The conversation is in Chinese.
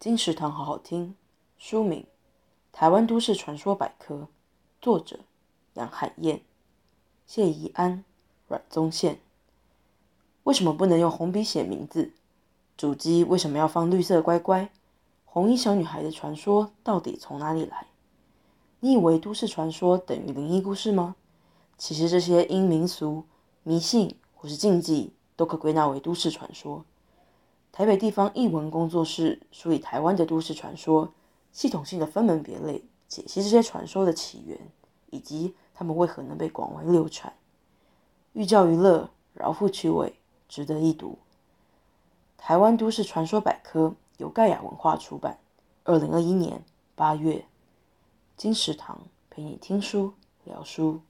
金石堂好好听，书名《台湾都市传说百科》，作者杨海燕、谢宜安、阮宗宪。为什么不能用红笔写名字？主机为什么要放绿色乖乖？红衣小女孩的传说到底从哪里来？你以为都市传说等于灵异故事吗？其实这些因民俗、迷信或是禁忌，都可归纳为都市传说。台北地方译文工作室梳理台湾的都市传说，系统性的分门别类，解析这些传说的起源，以及他们为何能被广为流传。寓教于乐，饶富趣味，值得一读。台湾都市传说百科由盖亚文化出版，二零二一年八月。金石堂陪你听书聊书。